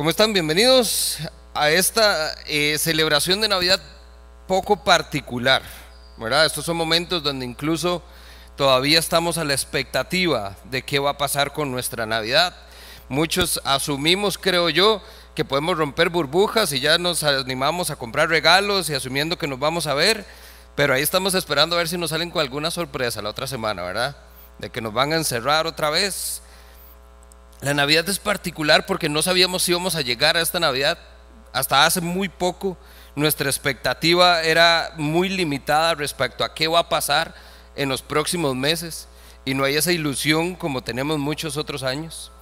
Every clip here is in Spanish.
¿Cómo están? Bienvenidos a esta eh, celebración de Navidad poco particular. ¿verdad? Estos son momentos donde incluso todavía estamos a la expectativa de qué va a pasar con nuestra Navidad. Muchos asumimos, creo yo, que podemos romper burbujas y ya nos animamos a comprar regalos y asumiendo que nos vamos a ver, pero ahí estamos esperando a ver si nos salen con alguna sorpresa la otra semana, ¿verdad? De que nos van a encerrar otra vez. La Navidad es particular porque no sabíamos si íbamos a llegar a esta Navidad. Hasta hace muy poco nuestra expectativa era muy limitada respecto a qué va a pasar en los próximos meses y no hay esa ilusión como tenemos muchos otros años.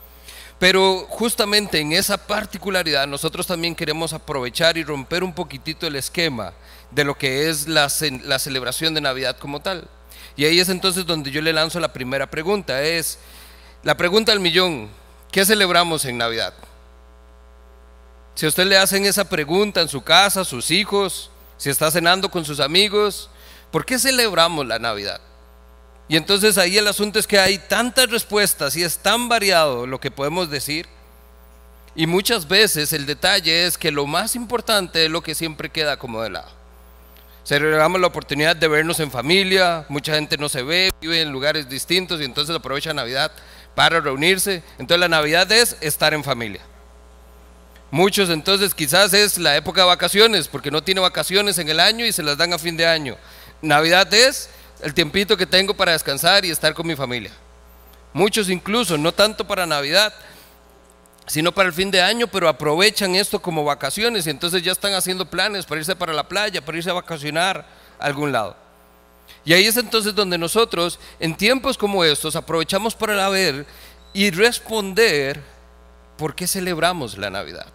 Pero justamente en esa particularidad nosotros también queremos aprovechar y romper un poquitito el esquema de lo que es la, la, celebración de Navidad como tal. Y ahí es entonces donde yo le lanzo la primera pregunta. Es la pregunta al millón, ¿qué celebramos en Navidad? Si a usted le hacen esa pregunta en su casa, sus hijos, si está cenando con sus amigos, ¿por qué celebramos la Navidad? Y entonces ahí el asunto es que hay tantas respuestas y es tan variado lo que podemos decir. Y muchas veces el detalle es que lo más importante es lo que siempre queda como de lado. Celebramos la oportunidad de vernos en familia, mucha gente no se ve, vive en lugares distintos y entonces aprovecha Navidad para reunirse. Entonces la Navidad es estar en familia. Muchos entonces quizás es la época de vacaciones, porque no tiene vacaciones en el año y se las dan a fin de año. Navidad es el tiempito que tengo para descansar y estar con mi familia. Muchos incluso, no tanto para Navidad, sino para el fin de año, pero aprovechan esto como vacaciones y entonces ya están haciendo planes para irse para la playa, para irse a vacacionar a algún lado. Y ahí es entonces donde nosotros, en tiempos como estos, aprovechamos para ver y responder por qué celebramos la Navidad.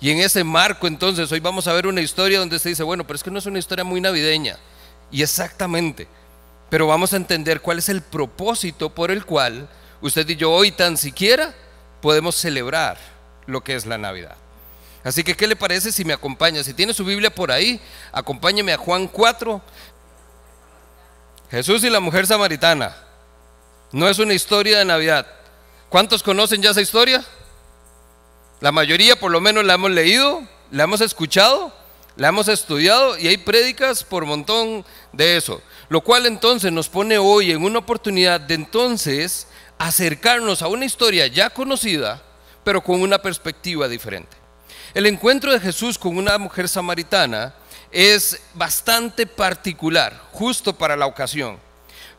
Y en ese marco entonces hoy vamos a ver una historia donde se dice, bueno, pero es que no es una historia muy navideña. Y exactamente. Pero vamos a entender cuál es el propósito por el cual usted y yo hoy tan siquiera podemos celebrar lo que es la Navidad. Así que, ¿qué le parece si me acompaña? Si tiene su Biblia por ahí, acompáñeme a Juan 4. Jesús y la mujer samaritana. No es una historia de Navidad. ¿Cuántos conocen ya esa historia? La mayoría por lo menos la hemos leído, la hemos escuchado, la hemos estudiado y hay prédicas por montón de eso. Lo cual entonces nos pone hoy en una oportunidad de entonces acercarnos a una historia ya conocida, pero con una perspectiva diferente. El encuentro de Jesús con una mujer samaritana es bastante particular, justo para la ocasión.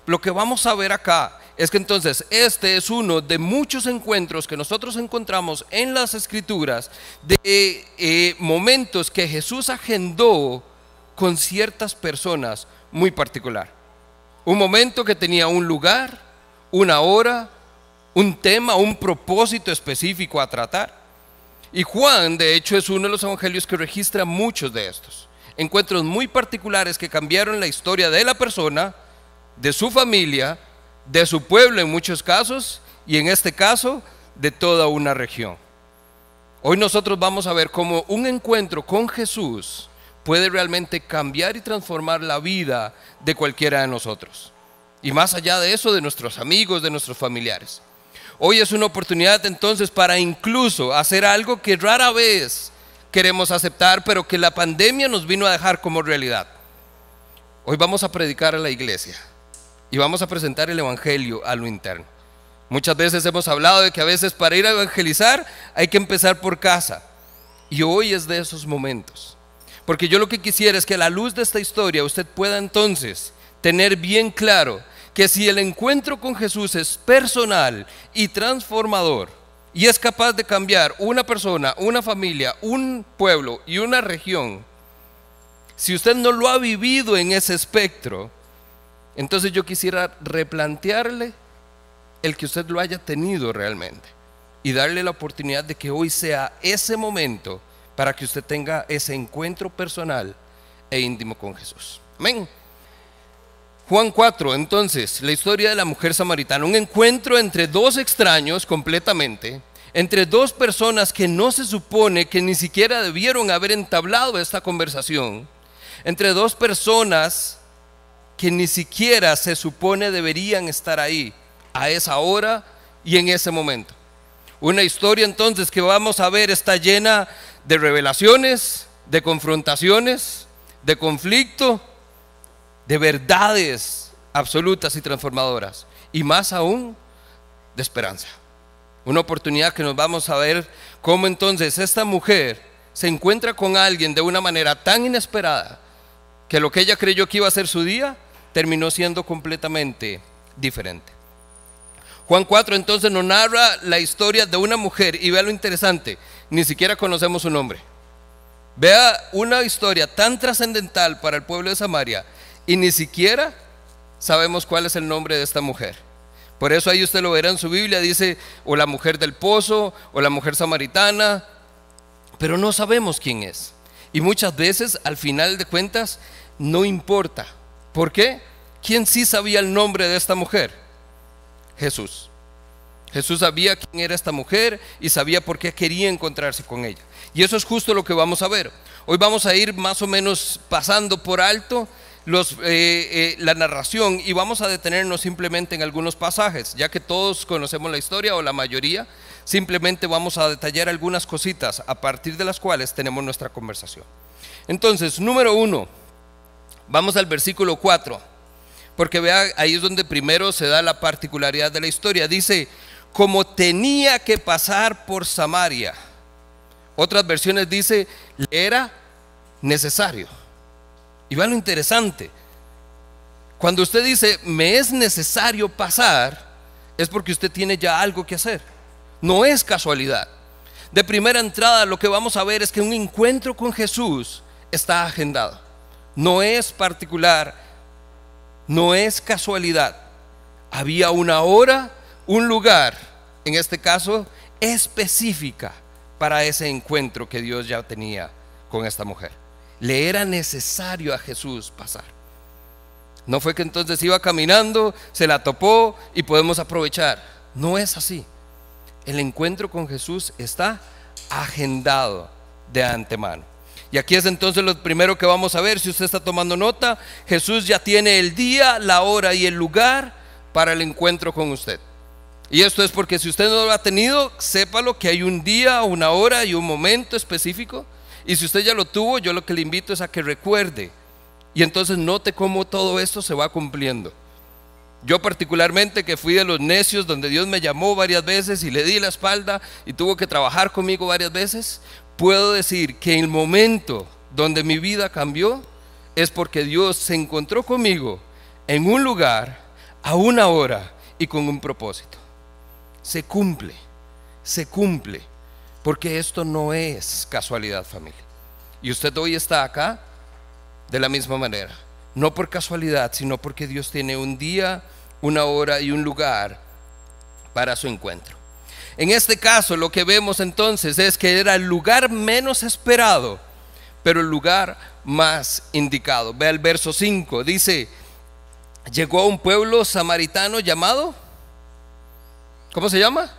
Lo que vamos a ver acá es que entonces este es uno de muchos encuentros que nosotros encontramos en las escrituras de eh, momentos que Jesús agendó con ciertas personas muy particular. Un momento que tenía un lugar, una hora, un tema, un propósito específico a tratar. Y Juan, de hecho, es uno de los evangelios que registra muchos de estos. Encuentros muy particulares que cambiaron la historia de la persona, de su familia, de su pueblo en muchos casos y en este caso de toda una región. Hoy nosotros vamos a ver cómo un encuentro con Jesús puede realmente cambiar y transformar la vida de cualquiera de nosotros. Y más allá de eso, de nuestros amigos, de nuestros familiares. Hoy es una oportunidad entonces para incluso hacer algo que rara vez queremos aceptar, pero que la pandemia nos vino a dejar como realidad. Hoy vamos a predicar a la iglesia y vamos a presentar el Evangelio a lo interno. Muchas veces hemos hablado de que a veces para ir a evangelizar hay que empezar por casa. Y hoy es de esos momentos. Porque yo lo que quisiera es que a la luz de esta historia usted pueda entonces tener bien claro que si el encuentro con Jesús es personal y transformador y es capaz de cambiar una persona, una familia, un pueblo y una región, si usted no lo ha vivido en ese espectro, entonces yo quisiera replantearle el que usted lo haya tenido realmente y darle la oportunidad de que hoy sea ese momento para que usted tenga ese encuentro personal e íntimo con Jesús. Amén. Juan 4, entonces, la historia de la mujer samaritana, un encuentro entre dos extraños completamente, entre dos personas que no se supone que ni siquiera debieron haber entablado esta conversación, entre dos personas que ni siquiera se supone deberían estar ahí a esa hora y en ese momento. Una historia entonces que vamos a ver está llena de revelaciones, de confrontaciones, de conflicto, de verdades absolutas y transformadoras. Y más aún, de esperanza. Una oportunidad que nos vamos a ver cómo entonces esta mujer se encuentra con alguien de una manera tan inesperada que lo que ella creyó que iba a ser su día terminó siendo completamente diferente. Juan 4 entonces nos narra la historia de una mujer y vea lo interesante, ni siquiera conocemos su nombre. Vea una historia tan trascendental para el pueblo de Samaria y ni siquiera sabemos cuál es el nombre de esta mujer. Por eso ahí usted lo verá en su Biblia, dice o la mujer del pozo o la mujer samaritana, pero no sabemos quién es. Y muchas veces al final de cuentas no importa. ¿Por qué? ¿Quién sí sabía el nombre de esta mujer? Jesús. Jesús sabía quién era esta mujer y sabía por qué quería encontrarse con ella. Y eso es justo lo que vamos a ver. Hoy vamos a ir más o menos pasando por alto eh, eh, la narración y vamos a detenernos simplemente en algunos pasajes, ya que todos conocemos la historia o la mayoría, simplemente vamos a detallar algunas cositas a partir de las cuales tenemos nuestra conversación. Entonces, número uno, vamos al versículo 4. Porque vea, ahí es donde primero se da la particularidad de la historia. Dice, como tenía que pasar por Samaria. Otras versiones dice, le era necesario. Y va lo interesante. Cuando usted dice, me es necesario pasar, es porque usted tiene ya algo que hacer. No es casualidad. De primera entrada, lo que vamos a ver es que un encuentro con Jesús está agendado. No es particular no es casualidad. Había una hora, un lugar, en este caso específica, para ese encuentro que Dios ya tenía con esta mujer. Le era necesario a Jesús pasar. No fue que entonces iba caminando, se la topó y podemos aprovechar. No es así. El encuentro con Jesús está agendado de antemano. Y aquí es entonces lo primero que vamos a ver, si usted está tomando nota, Jesús ya tiene el día, la hora y el lugar para el encuentro con usted. Y esto es porque si usted no lo ha tenido, sépalo que hay un día, una hora y un momento específico. Y si usted ya lo tuvo, yo lo que le invito es a que recuerde. Y entonces note cómo todo esto se va cumpliendo. Yo particularmente que fui de los necios donde Dios me llamó varias veces y le di la espalda y tuvo que trabajar conmigo varias veces, puedo decir que el momento donde mi vida cambió es porque Dios se encontró conmigo en un lugar, a una hora y con un propósito. Se cumple, se cumple, porque esto no es casualidad familia. Y usted hoy está acá de la misma manera, no por casualidad, sino porque Dios tiene un día, una hora y un lugar para su encuentro. En este caso lo que vemos entonces es que era el lugar menos esperado, pero el lugar más indicado. Ve el verso 5, dice, llegó a un pueblo samaritano llamado, ¿cómo se llama?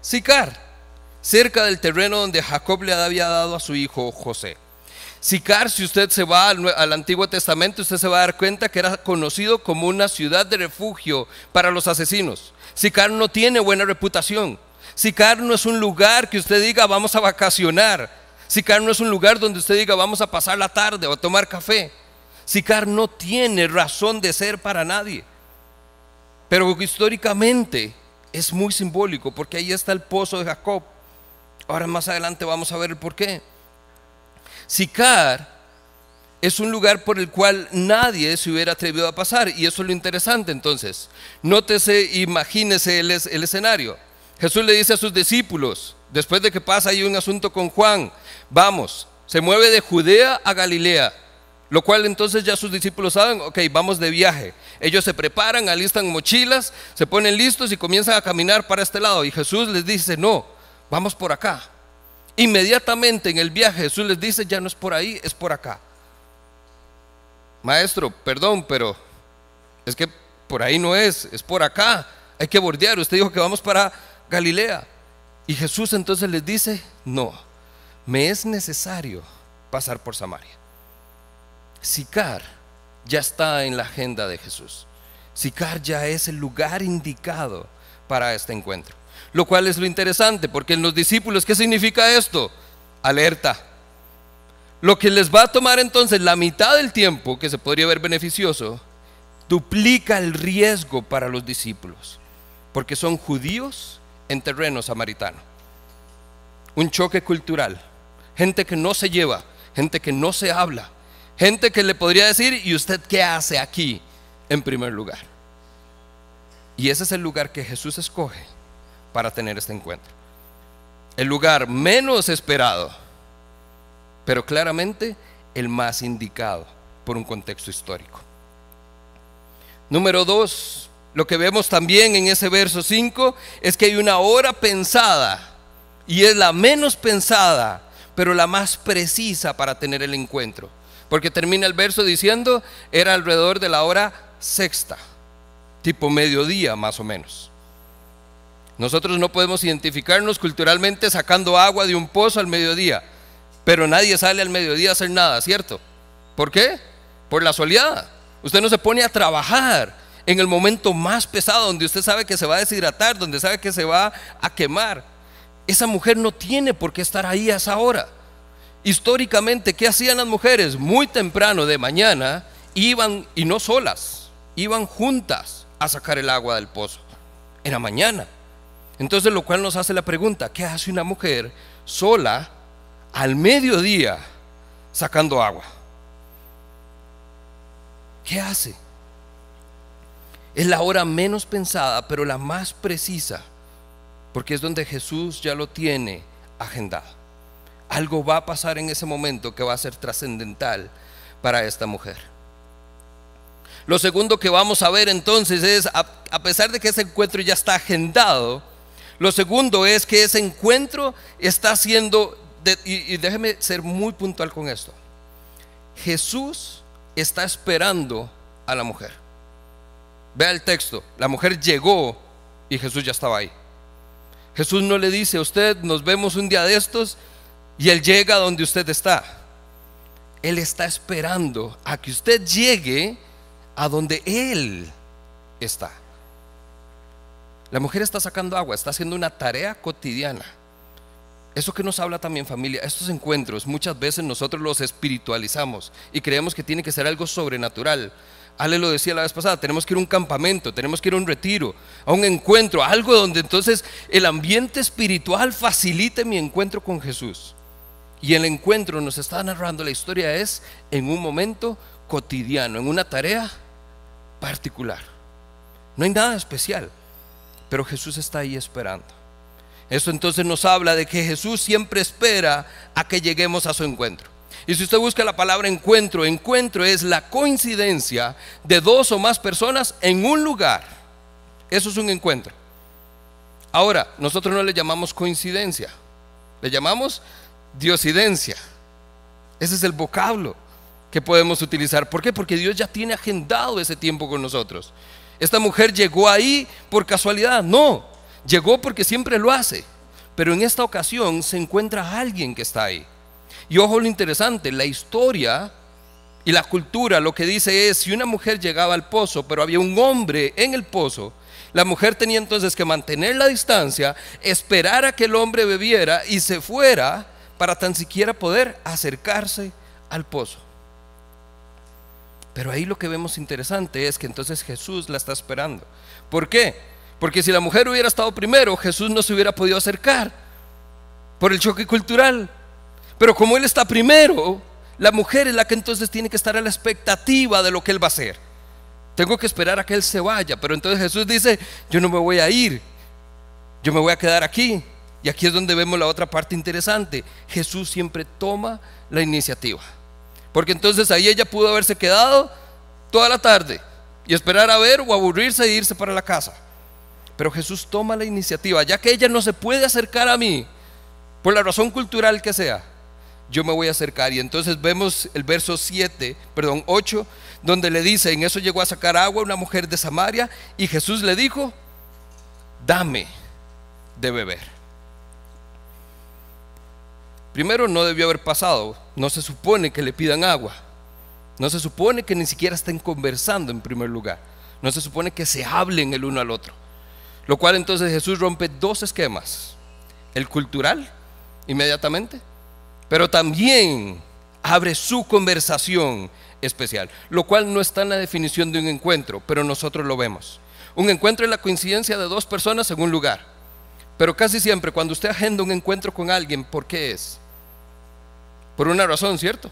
Sicar, cerca del terreno donde Jacob le había dado a su hijo José. Sicar, si usted se va al, Antiguo Testamento, usted se va a dar cuenta que era conocido como una ciudad de refugio para los asesinos. Sicar no tiene buena reputación. Sicar no es un lugar que usted diga vamos a vacacionar. Sicar no es un lugar donde usted diga vamos a pasar la tarde o a tomar café. Sicar no tiene razón de ser para nadie. Pero históricamente es muy simbólico porque ahí está el pozo de Jacob. Ahora más adelante vamos a ver el por qué. Sicar es un lugar por el cual nadie se hubiera atrevido a pasar. Y eso es lo interesante entonces. Nótese, imagínese el, el escenario. Jesús le dice a sus discípulos, después de que pasa ahí un asunto con Juan, vamos, se mueve de Judea a Galilea. Lo cual entonces ya sus discípulos saben, ok, vamos de viaje. Ellos se preparan, alistan mochilas, se ponen listos y comienzan a caminar para este lado. Y Jesús les dice, no, vamos por acá. Inmediatamente en el viaje Jesús les dice, ya no es por ahí, es por acá maestro, perdón, pero es que por ahí no es, es por acá, hay que bordear. Usted dijo que vamos para Galilea. Y Jesús entonces les dice, no, me es necesario pasar por Samaria. Sicar ya está en la agenda de Jesús. Sicar ya es el lugar indicado para este encuentro. Lo cual es lo interesante, porque en los discípulos, ¿qué significa esto? Alerta. Lo que les va a tomar entonces la mitad del tiempo, que se podría ver beneficioso, duplica el riesgo para los discípulos, porque son judíos en terreno samaritano. Un choque cultural, gente que no se lleva, gente que no se habla, gente que le podría decir, ¿y usted qué hace aquí en primer lugar? Y ese es el lugar que Jesús escoge para tener este encuentro. El lugar menos esperado, pero claramente el más indicado por un contexto histórico. Número dos, lo que vemos también en ese verso 5 es que hay una hora pensada y es la menos pensada, pero la más precisa para tener el encuentro. Porque termina el verso diciendo, era alrededor de la hora sexta, tipo mediodía más o menos. Nosotros no podemos identificarnos culturalmente sacando agua de un pozo al mediodía, pero nadie sale al mediodía a hacer nada, ¿cierto? ¿Por qué? Por la soleada. Usted no se pone a trabajar en el momento más pesado, donde usted sabe que se va a deshidratar, donde sabe que se va a quemar. Esa mujer no tiene por qué estar ahí a esa hora. Históricamente, ¿qué hacían las mujeres? Muy temprano de mañana iban, y no solas, iban juntas a sacar el agua del pozo. Era mañana. Entonces, lo cual nos hace la pregunta, ¿qué hace una mujer sola al mediodía sacando agua? ¿Qué hace? Es la hora menos pensada, pero la más precisa, porque es donde Jesús ya lo tiene agendado. Algo va a pasar en ese momento que va a ser trascendental para esta mujer. Lo segundo que vamos a ver entonces es, a, pesar de que ese encuentro ya está agendado, lo segundo es que ese encuentro está siendo, y, déjeme ser muy puntual con esto, Jesús está esperando a la mujer. Vea el texto, la mujer llegó y Jesús ya estaba ahí. Jesús no le dice a usted, nos vemos un día de estos y él llega donde usted está. Él está esperando a que usted llegue a donde él está. La mujer está sacando agua, está haciendo una tarea cotidiana. Eso que nos habla también familia, estos encuentros muchas veces nosotros los espiritualizamos y creemos que tiene que ser algo sobrenatural. Ale lo decía la vez pasada, tenemos que ir a un campamento, tenemos que ir a un retiro, a un encuentro, algo donde entonces el ambiente espiritual facilite mi encuentro con Jesús. Y el encuentro nos está narrando la historia es en un momento cotidiano, en una tarea particular. No hay nada especial, pero Jesús está ahí esperando. Eso entonces nos habla de que Jesús siempre espera a que lleguemos a su encuentro. Y si usted busca la palabra encuentro, encuentro es la coincidencia de dos o más personas en un lugar. Eso es un encuentro. Ahora, nosotros no le llamamos coincidencia, le llamamos diosidencia. Ese es el vocablo que podemos utilizar. ¿Por qué? Porque Dios ya tiene agendado ese tiempo con nosotros. Esta mujer llegó ahí por casualidad, no, Llegó porque siempre lo hace, pero en esta ocasión se encuentra alguien que está ahí. Y ojo lo interesante, la historia y la cultura lo que dice es, si una mujer llegaba al pozo, pero había un hombre en el pozo, la mujer tenía entonces que mantener la distancia, esperar a que el hombre bebiera y se fuera para tan siquiera poder acercarse al pozo. Pero ahí lo que vemos interesante es que entonces Jesús la está esperando. ¿Por qué? Porque si la mujer hubiera estado primero, Jesús no se hubiera podido acercar por el choque cultural. Pero como Él está primero, la mujer es la que entonces tiene que estar a la expectativa de lo que Él va a hacer. Tengo que esperar a que Él se vaya. Pero entonces Jesús dice, yo no me voy a ir, yo me voy a quedar aquí. Y aquí es donde vemos la otra parte interesante. Jesús siempre toma la iniciativa. Porque entonces ahí ella pudo haberse quedado toda la tarde y esperar a ver o aburrirse e irse para la casa. Pero Jesús toma la iniciativa, ya que ella no se puede acercar a mí, por la razón cultural que sea, yo me voy a acercar. Y entonces vemos el verso 7, perdón, 8, donde le dice, en eso llegó a sacar agua una mujer de Samaria y Jesús le dijo, dame de beber. Primero no debió haber pasado, no se supone que le pidan agua, no se supone que ni siquiera estén conversando en primer lugar, no se supone que se hablen el uno al otro. Lo cual entonces Jesús rompe dos esquemas. El cultural, inmediatamente, pero también abre su conversación especial, lo cual no está en la definición de un encuentro, pero nosotros lo vemos. Un encuentro es la coincidencia de dos personas en un lugar, pero casi siempre cuando usted agenda un encuentro con alguien, ¿por qué es? Por una razón, ¿cierto?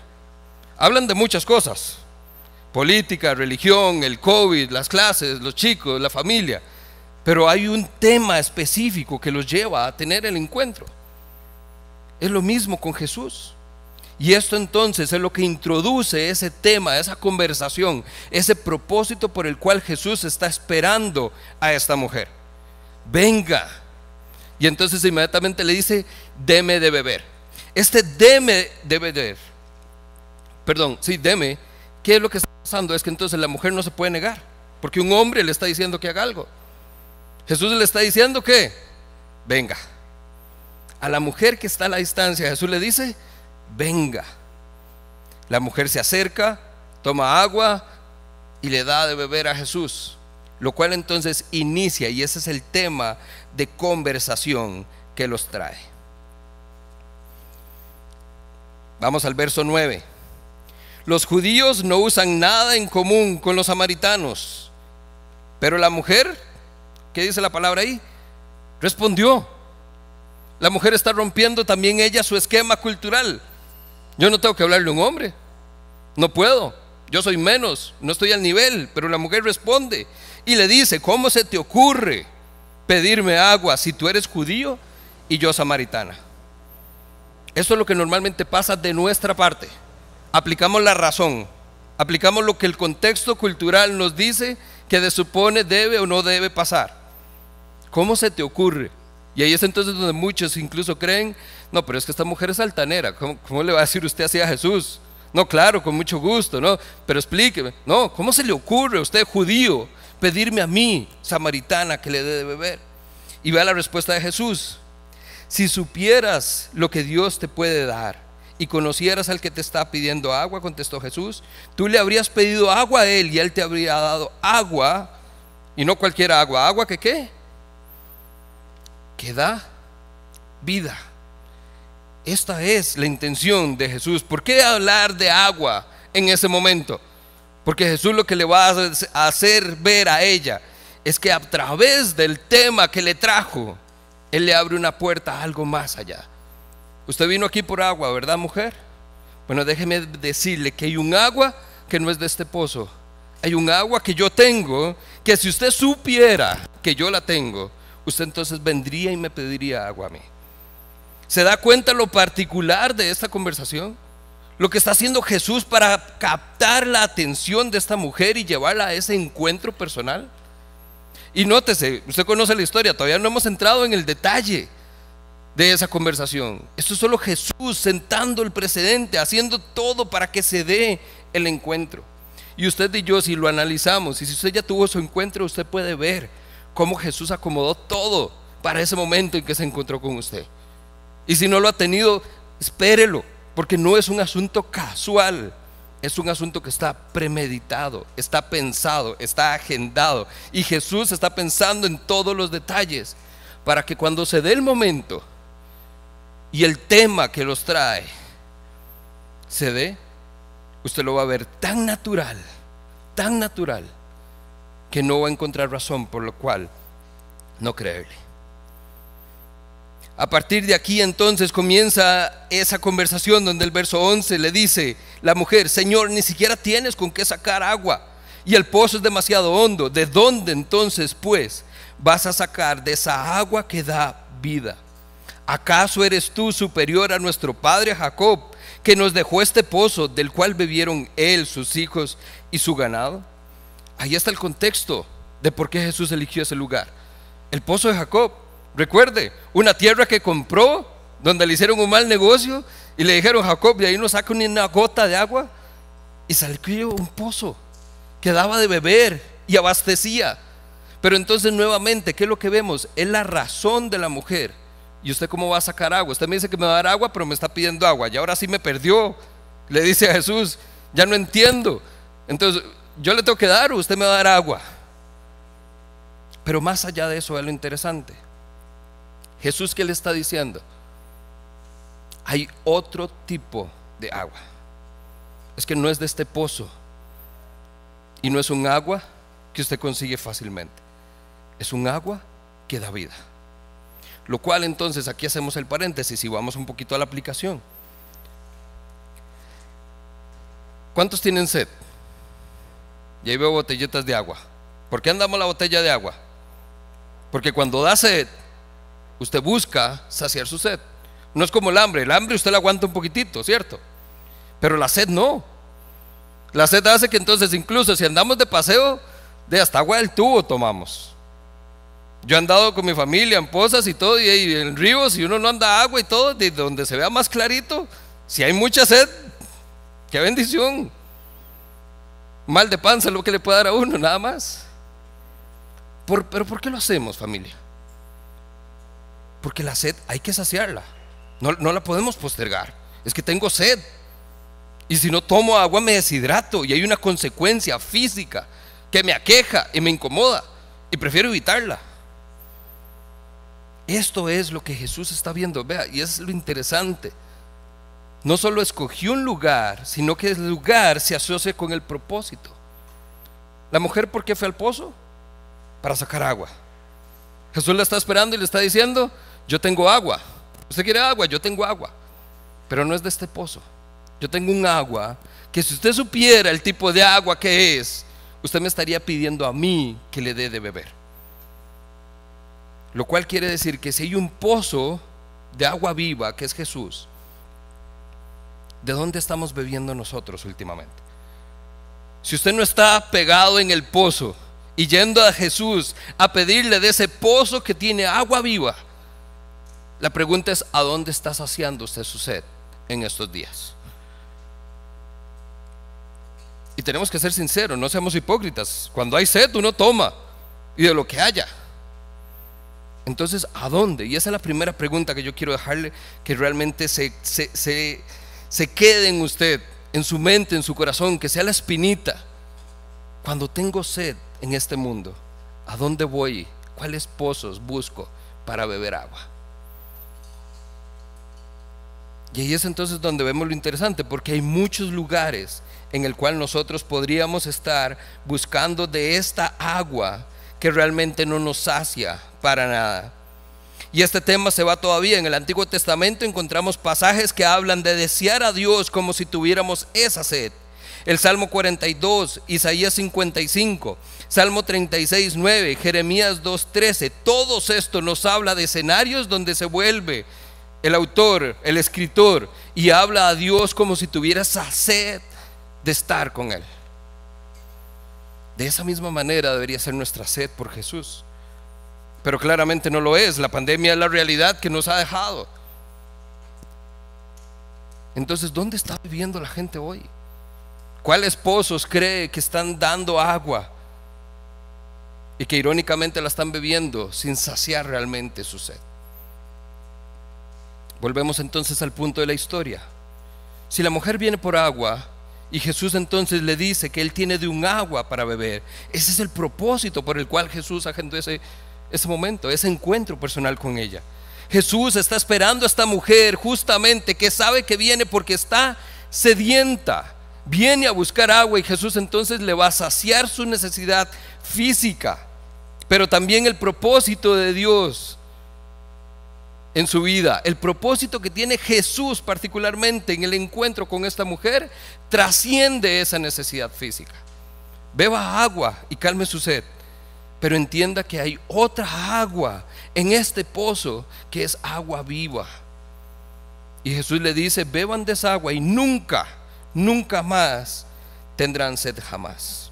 Hablan de muchas cosas, política, religión, el COVID, las clases, los chicos, la familia, pero hay un tema específico que los lleva a tener el encuentro. Es lo mismo con Jesús. Y esto entonces es lo que introduce ese tema, esa conversación, ese propósito por el cual Jesús está esperando a esta mujer. Venga. Y entonces inmediatamente le dice, deme de beber. Este deme de beber, perdón, sí, deme, ¿qué es lo que está pasando? Es que entonces la mujer no se puede negar, porque un hombre le está diciendo que haga algo. Jesús le está diciendo que, venga. A la mujer que está a la distancia, Jesús le dice, venga. La mujer se acerca, toma agua y le da de beber a Jesús, lo cual entonces inicia, y ese es el tema de conversación que los trae. Vamos al verso 9. Los judíos no usan nada en común con los samaritanos, pero la mujer, ¿qué dice la palabra ahí? Respondió. La mujer está rompiendo también ella su esquema cultural. Yo no tengo que hablarle a un hombre. No puedo. Yo soy menos, no estoy al nivel, pero la mujer responde y le dice, ¿cómo se te ocurre pedirme agua si tú eres judío y yo samaritana? Eso es lo que normalmente pasa de nuestra parte. Aplicamos la razón, aplicamos lo que el contexto cultural nos dice que de supone debe o no debe pasar. ¿Cómo se te ocurre? Y ahí es entonces donde muchos incluso creen, no, pero es que esta mujer es altanera, ¿cómo, le va a decir usted así a Jesús? No, claro, con mucho gusto, ¿no? Pero explíqueme, no, ¿cómo se le ocurre a usted, judío, pedirme a mí, samaritana, que le dé de beber? Y vea la respuesta de Jesús. Si supieras lo que Dios te puede dar y conocieras al que te está pidiendo agua, contestó Jesús, tú le habrías pedido agua a él y él te habría dado agua, y no cualquier agua, agua que qué? que da vida. Esta es la intención de Jesús. ¿Por qué hablar de agua en ese momento? Porque Jesús lo que le va a hacer ver a ella es que a través del tema que le trajo, Él le abre una puerta a algo más allá. Usted vino aquí por agua, ¿verdad, mujer? Bueno, déjeme decirle que hay un agua que no es de este pozo. Hay un agua que yo tengo, que si usted supiera que yo la tengo, usted entonces vendría y me pediría agua a mí. ¿Se da cuenta lo particular de esta conversación? Lo que está haciendo Jesús para captar la atención de esta mujer y llevarla a ese encuentro personal. Y nótese, usted conoce la historia, todavía no hemos entrado en el detalle de esa conversación. Esto es solo Jesús sentando el precedente, haciendo todo para que se dé el encuentro. Y usted y yo, si lo analizamos, y si usted ya tuvo su encuentro, usted puede ver cómo Jesús acomodó todo para ese momento en que se encontró con usted. Y si no lo ha tenido, espérelo, porque no es un asunto casual, es un asunto que está premeditado, está pensado, está agendado. Y Jesús está pensando en todos los detalles para que cuando se dé el momento y el tema que los trae se dé, usted lo va a ver tan natural, tan natural que no va a encontrar razón por lo cual no creerle. A partir de aquí entonces comienza esa conversación donde el verso 11 le dice, la mujer, Señor, ni siquiera tienes con qué sacar agua y el pozo es demasiado hondo. ¿De dónde entonces pues vas a sacar de esa agua que da vida? ¿Acaso eres tú superior a nuestro padre Jacob, que nos dejó este pozo del cual bebieron él, sus hijos y su ganado? Ahí está el contexto de por qué Jesús eligió ese lugar. El pozo de Jacob. Recuerde, una tierra que compró, donde le hicieron un mal negocio y le dijeron, Jacob, de ahí no saca ni una gota de agua. Y salió un pozo que daba de beber y abastecía. Pero entonces nuevamente, ¿qué es lo que vemos? Es la razón de la mujer. ¿Y usted cómo va a sacar agua? Usted me dice que me va a dar agua, pero me está pidiendo agua. Y ahora sí me perdió. Le dice a Jesús, ya no entiendo. Entonces, yo le tengo que dar usted me va a dar agua. Pero más allá de eso es lo interesante. Jesús, ¿qué le está diciendo? Hay otro tipo de agua. Es que no es de este pozo. Y no es un agua que usted consigue fácilmente. Es un agua que da vida. Lo cual entonces aquí hacemos el paréntesis y vamos un poquito a la aplicación. ¿Cuántos tienen sed? Y ahí veo botelletas de agua. ¿Por qué andamos la botella de agua? Porque cuando da sed, usted busca saciar su sed. No es como el hambre. El hambre usted la aguanta un poquitito, ¿cierto? Pero la sed no. La sed hace que entonces incluso si andamos de paseo, de hasta agua del tubo tomamos. Yo he andado con mi familia en pozas y todo, y en ríos, y uno no anda agua y todo, de donde se vea más clarito. Si hay mucha sed, qué bendición. Mal de panza lo que le puede dar a uno, nada más. pero ¿por qué lo hacemos, familia? Porque la sed hay que saciarla. No, no la podemos postergar. Es que tengo sed. Y si no tomo agua me deshidrato y hay una consecuencia física que me aqueja y me incomoda y prefiero evitarla. Esto es lo que Jesús está viendo, vea, y es lo interesante. No solo escogió un lugar, sino que el lugar se asocia con el propósito. La mujer, ¿por qué fue al pozo? Para sacar agua. Jesús la está esperando y le está diciendo, yo tengo agua. ¿Usted quiere agua? Yo tengo agua. Pero no es de este pozo. Yo tengo un agua que si usted supiera el tipo de agua que es, usted me estaría pidiendo a mí que le dé de beber. Lo cual quiere decir que si hay un pozo de agua viva, que es Jesús, ¿de dónde estamos bebiendo nosotros últimamente? Si usted no está pegado en el pozo y yendo a Jesús a pedirle de ese pozo que tiene agua viva, la pregunta es, ¿a dónde está saciando usted su sed en estos días? Y tenemos que ser sinceros, no seamos hipócritas. Cuando hay sed, uno toma y de lo que haya. Entonces, ¿a dónde? Y esa es la primera pregunta que yo quiero dejarle, que realmente se, se, quede en usted, en su mente, en su corazón, que sea la espinita. Cuando tengo sed en este mundo, ¿a dónde voy? ¿Cuáles pozos busco para beber agua? Y ahí es entonces donde vemos lo interesante, porque hay muchos lugares en el cual nosotros podríamos estar buscando de esta agua que realmente no nos sacia para nada. Y este tema se va todavía. En el Antiguo Testamento encontramos pasajes que hablan de desear a Dios como si tuviéramos esa sed. El Salmo 42, Isaías 55, Salmo 36, 9, Jeremías 2, 13. Todos esto nos habla de escenarios donde se vuelve el autor, el escritor, y habla a Dios como si tuviera esa sed de estar con Él. De esa misma manera debería ser nuestra sed por Jesús. Pero claramente no lo es. La pandemia es la realidad que nos ha dejado. Entonces, ¿dónde está viviendo la gente hoy? ¿Cuáles pozos cree que están dando agua y que irónicamente la están bebiendo sin saciar realmente su sed? Volvemos entonces al punto de la historia. Si la mujer viene por agua, y Jesús entonces le dice que él tiene de un agua para beber. Ese es el propósito por el cual Jesús agendó ese, ese momento, ese encuentro personal con ella. Jesús está esperando a esta mujer justamente que sabe que viene porque está sedienta. Viene a buscar agua y Jesús entonces le va a saciar su necesidad física. Pero también el propósito de Dios en su vida. El propósito que tiene Jesús particularmente en el encuentro con esta mujer trasciende esa necesidad física. Beba agua y calme su sed, pero entienda que hay otra agua en este pozo que es agua viva. Y Jesús le dice, beban de esa agua y nunca, nunca más tendrán sed jamás.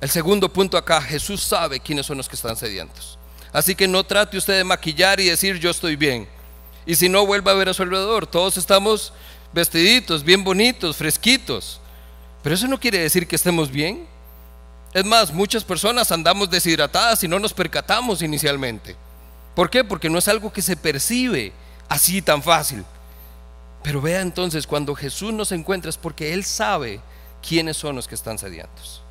El segundo punto acá, Jesús sabe quiénes son los que están sedientos. Así que no trate usted de maquillar y decir yo estoy bien. Y si no, vuelva a ver a su alrededor. Todos estamos vestiditos, bien bonitos, fresquitos. Pero eso no quiere decir que estemos bien. Es más, muchas personas andamos deshidratadas y no nos percatamos inicialmente. ¿Por qué? Porque no es algo que se percibe así tan fácil. Pero vea entonces, cuando Jesús nos encuentra es porque Él sabe quiénes son los que están sedientos.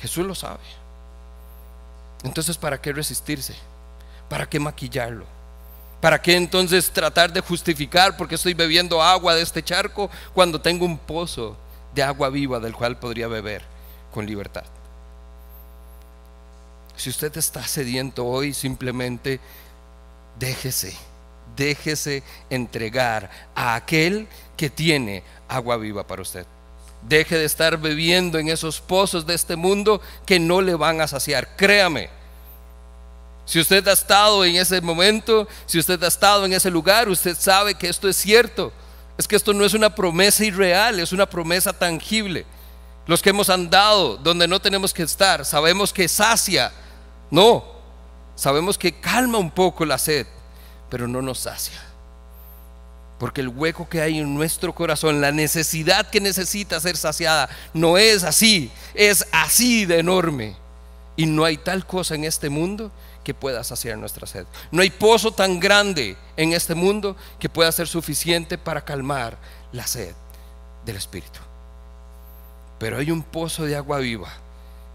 Jesús lo sabe. Entonces, ¿para qué resistirse? ¿Para qué maquillarlo? ¿Para qué entonces tratar de justificar porque estoy bebiendo agua de este charco cuando tengo un pozo de agua viva del cual podría beber con libertad? Si usted está sediento hoy, simplemente déjese, déjese entregar a aquel que tiene agua viva para usted. Deje de estar bebiendo en esos pozos de este mundo que no le van a saciar. Créame. Si usted ha estado en ese momento, si usted ha estado en ese lugar, usted sabe que esto es cierto. Es que esto no es una promesa irreal, es una promesa tangible. Los que hemos andado donde no tenemos que estar, sabemos que sacia. No, sabemos que calma un poco la sed, pero no nos sacia. Porque el hueco que hay en nuestro corazón, la necesidad que necesita ser saciada, no es así, es así de enorme. Y no hay tal cosa en este mundo que pueda saciar nuestra sed. No hay pozo tan grande en este mundo que pueda ser suficiente para calmar la sed del Espíritu. Pero hay un pozo de agua viva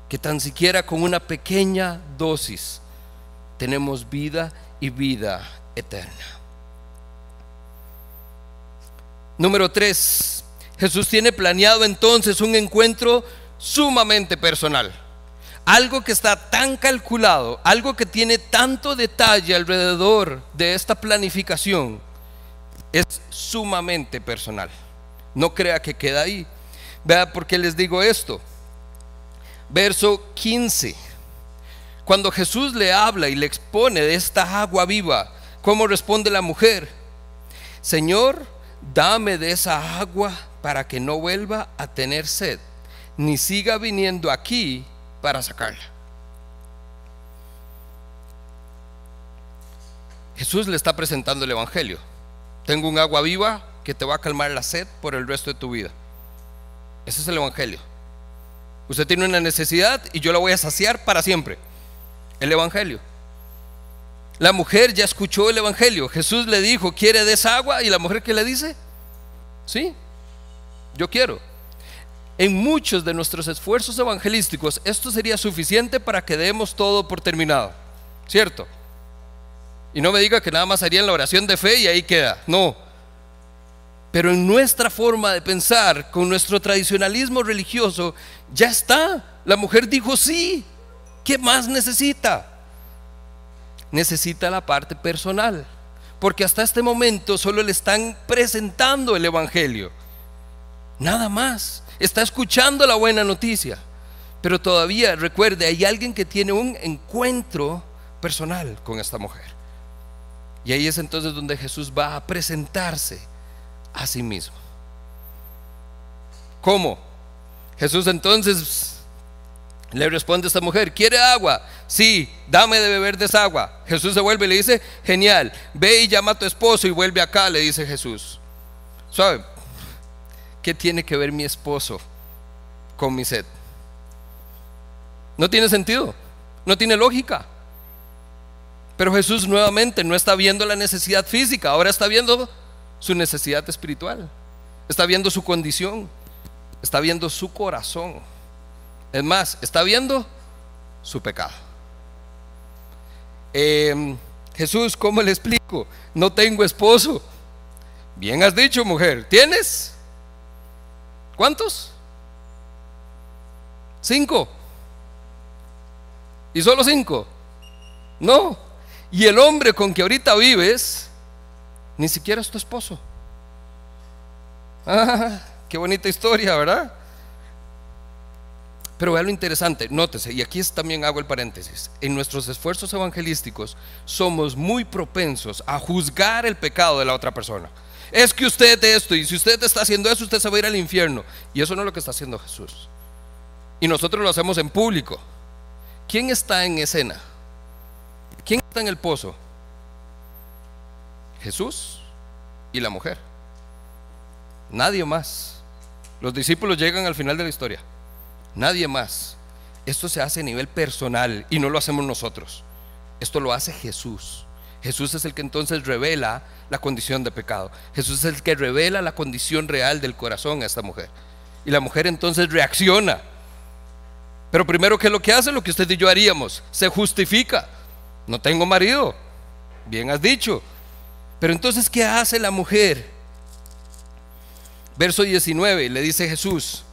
que tan siquiera con una pequeña dosis tenemos vida y vida eterna. Número 3. Jesús tiene planeado entonces un encuentro sumamente personal. Algo que está tan calculado, algo que tiene tanto detalle alrededor de esta planificación, es sumamente personal. No crea que queda ahí. Vea por qué les digo esto. Verso 15. Cuando Jesús le habla y le expone de esta agua viva, ¿cómo responde la mujer? Señor, dame de esa agua para que no vuelva a tener sed, ni siga viniendo aquí para sacarla. Jesús le está presentando el Evangelio. Tengo un agua viva que te va a calmar la sed por el resto de tu vida. Ese es el Evangelio. Usted tiene una necesidad y yo la voy a saciar para siempre. El Evangelio. La mujer ya escuchó el Evangelio. Jesús le dijo, ¿quiere de esa agua? Y la mujer que le dice, sí, yo quiero. En muchos de nuestros esfuerzos evangelísticos esto sería suficiente para que demos todo por terminado, ¿cierto? Y no me diga que nada más haría la oración de fe y ahí queda, no. Pero en nuestra forma de pensar, con nuestro tradicionalismo religioso, ya está. La mujer dijo sí, ¿qué más necesita? Necesita la parte personal, porque hasta este momento solo le están presentando el Evangelio. Nada más. Está escuchando la buena noticia. Pero todavía, recuerde, hay alguien que tiene un encuentro personal con esta mujer. Y ahí es entonces donde Jesús va a presentarse a sí mismo. ¿Cómo? Jesús entonces le responde esta mujer, ¿quiere agua? Sí, dame de beber de esa agua. Jesús se vuelve y le dice, genial, ve y llama a tu esposo y vuelve acá, le dice Jesús. ¿Sabe? ¿Qué tiene que ver mi esposo con mi sed? No tiene sentido, no tiene lógica. Pero Jesús nuevamente no está viendo la necesidad física, ahora está viendo su necesidad espiritual, está viendo su condición, está viendo su corazón. Es más, está viendo su pecado. Em, Jesús, ¿cómo le explico? No tengo esposo. Bien has dicho, mujer. ¿Tienes? ¿Cuántos? Cinco. ¿Y solo cinco? No. Y el hombre con que ahorita vives, ni siquiera es tu esposo. Ah, qué bonita historia, ¿verdad? Pero vea lo interesante, nótese, y aquí también hago el paréntesis, en nuestros esfuerzos evangelísticos somos muy propensos a juzgar el pecado de la otra persona. Es que usted esto, y si usted está haciendo eso, usted se va a ir al infierno. Y eso no es lo que está haciendo Jesús. Y nosotros lo hacemos en público. ¿Quién está en escena? ¿Quién está en el pozo? Jesús y la mujer. Nadie más. Los discípulos llegan al final de la historia nadie más. Esto se hace a nivel personal y no lo hacemos nosotros. Esto lo hace Jesús. Jesús es el que entonces revela la condición de pecado. Jesús es el que revela la condición real del corazón a esta mujer. Y la mujer entonces reacciona. Pero primero, ¿qué es lo que hace? Lo que usted y yo haríamos. Se justifica. No tengo marido. Bien has dicho. Pero entonces, ¿qué hace la mujer? Verso 19, le dice Jesús,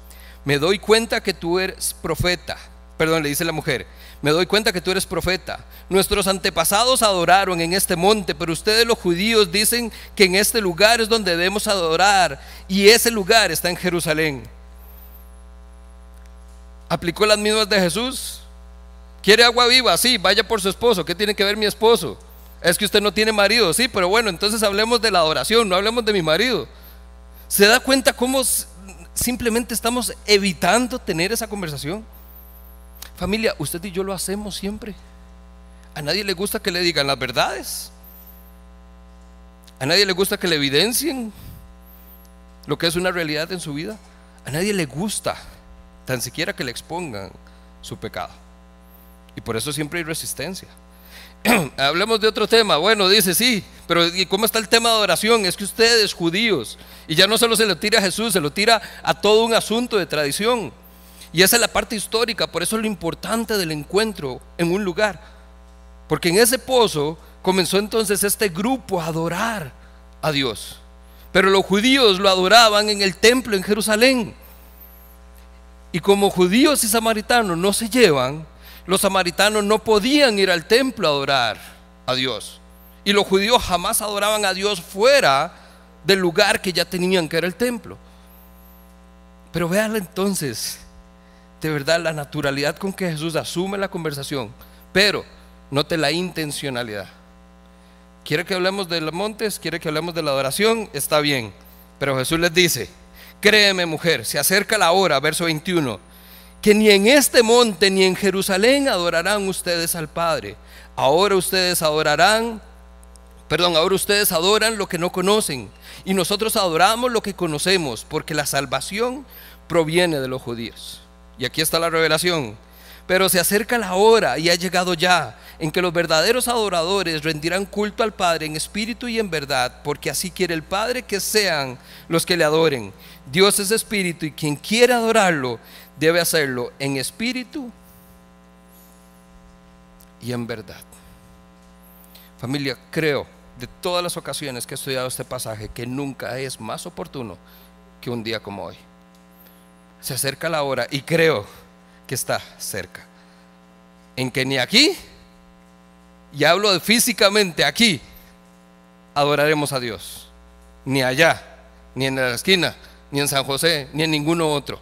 me doy cuenta que tú eres profeta. Perdón, le dice la mujer, me doy cuenta que tú eres profeta. Nuestros antepasados adoraron en este monte, pero ustedes los judíos dicen que en este lugar es donde debemos adorar y ese lugar está en Jerusalén. ¿Aplicó las mismas de Jesús? ¿Quiere agua viva? Sí, vaya por su esposo. ¿Qué tiene que ver mi esposo? Es que usted no tiene marido, sí, pero bueno, entonces hablemos de la adoración, no hablemos de mi marido. ¿Se da cuenta cómo simplemente estamos evitando tener esa conversación? Familia, usted y yo lo hacemos siempre. A nadie le gusta que le digan las verdades. A nadie le gusta que le evidencien lo que es una realidad en su vida. A nadie le gusta tan siquiera que le expongan su pecado. Y por eso siempre hay resistencia. Hablemos de otro tema. Bueno, dice sí, pero ¿y cómo está el tema de adoración? Es que ustedes, judíos, y ya no solo se lo tira a Jesús, se lo tira a todo un asunto de tradición. Y esa es la parte histórica, por eso es lo importante del encuentro en un lugar. Porque en ese pozo comenzó entonces este grupo a adorar a Dios. Pero los judíos lo adoraban en el templo en Jerusalén. Y como judíos y samaritanos no se llevan, los samaritanos no podían ir al templo a adorar a Dios. Y los judíos jamás adoraban a Dios fuera del lugar que ya tenían, que era el templo. Pero véanla entonces, de verdad la naturalidad con que Jesús asume la conversación, pero note la intencionalidad. ¿Quiere que hablemos de los montes? ¿Quiere que hablemos de la adoración? Está bien. Pero Jesús les dice, créeme mujer, se acerca la hora, verso 21, que ni en este monte ni en Jerusalén adorarán ustedes al Padre. Ahora ustedes adorarán, perdón, ahora ustedes adoran lo que no conocen y nosotros adoramos lo que conocemos, porque la salvación proviene de los judíos. Y aquí está la revelación. Pero se acerca la hora y ha llegado ya en que los verdaderos adoradores rendirán culto al Padre en espíritu y en verdad, porque así quiere el Padre que sean los que le adoren. Dios es espíritu y quien quiere adorarlo debe hacerlo en espíritu y en verdad. Familia, creo de todas las ocasiones que he estudiado este pasaje que nunca es más oportuno que un día como hoy se acerca la hora y creo que está cerca. En que ni aquí, y hablo físicamente aquí, adoraremos a Dios. Ni allá, ni en la esquina, ni en San José, ni en ninguno otro.